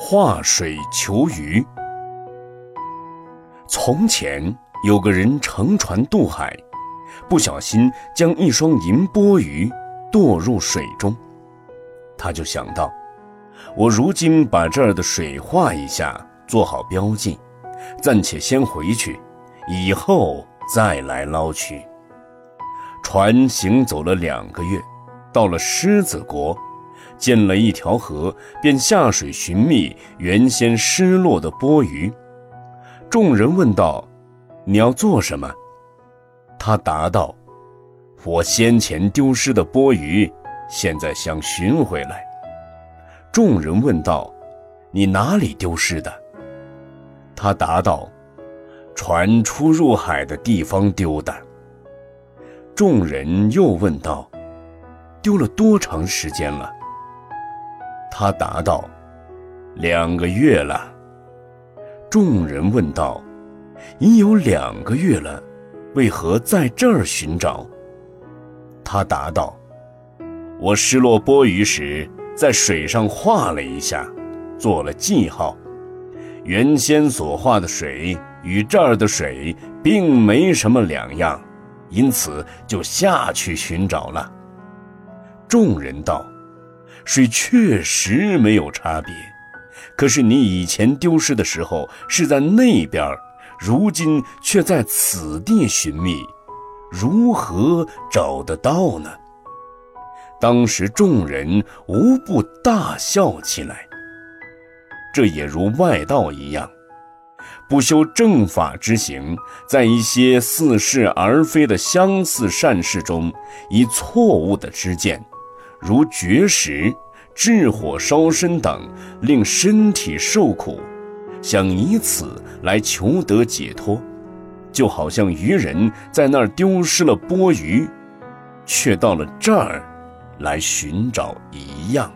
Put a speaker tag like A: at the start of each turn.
A: 化水求鱼。从前有个人乘船渡海，不小心将一双银钵鱼堕入水中。他就想到，我如今把这儿的水化一下，做好标记，暂且先回去，以后再来捞取。船行走了两个月，到了狮子国。见了一条河，便下水寻觅原先失落的钵盂。众人问道：“你要做什么？”他答道：“我先前丢失的钵盂，现在想寻回来。”众人问道：“你哪里丢失的？”他答道：“船出入海的地方丢的。”众人又问道：“丢了多长时间了？”他答道：“两个月了。”众人问道：“已有两个月了，为何在这儿寻找？”他答道：“我失落钵盂时，在水上画了一下，做了记号。原先所画的水与这儿的水并没什么两样，因此就下去寻找了。”众人道。水确实没有差别，可是你以前丢失的时候是在那边，如今却在此地寻觅，如何找得到呢？当时众人无不大笑起来。这也如外道一样，不修正法之行，在一些似是而非的相似善事中，以错误的知见。如绝食、炙火烧身等，令身体受苦，想以此来求得解脱，就好像渔人在那儿丢失了钵盂，却到了这儿来寻找一样。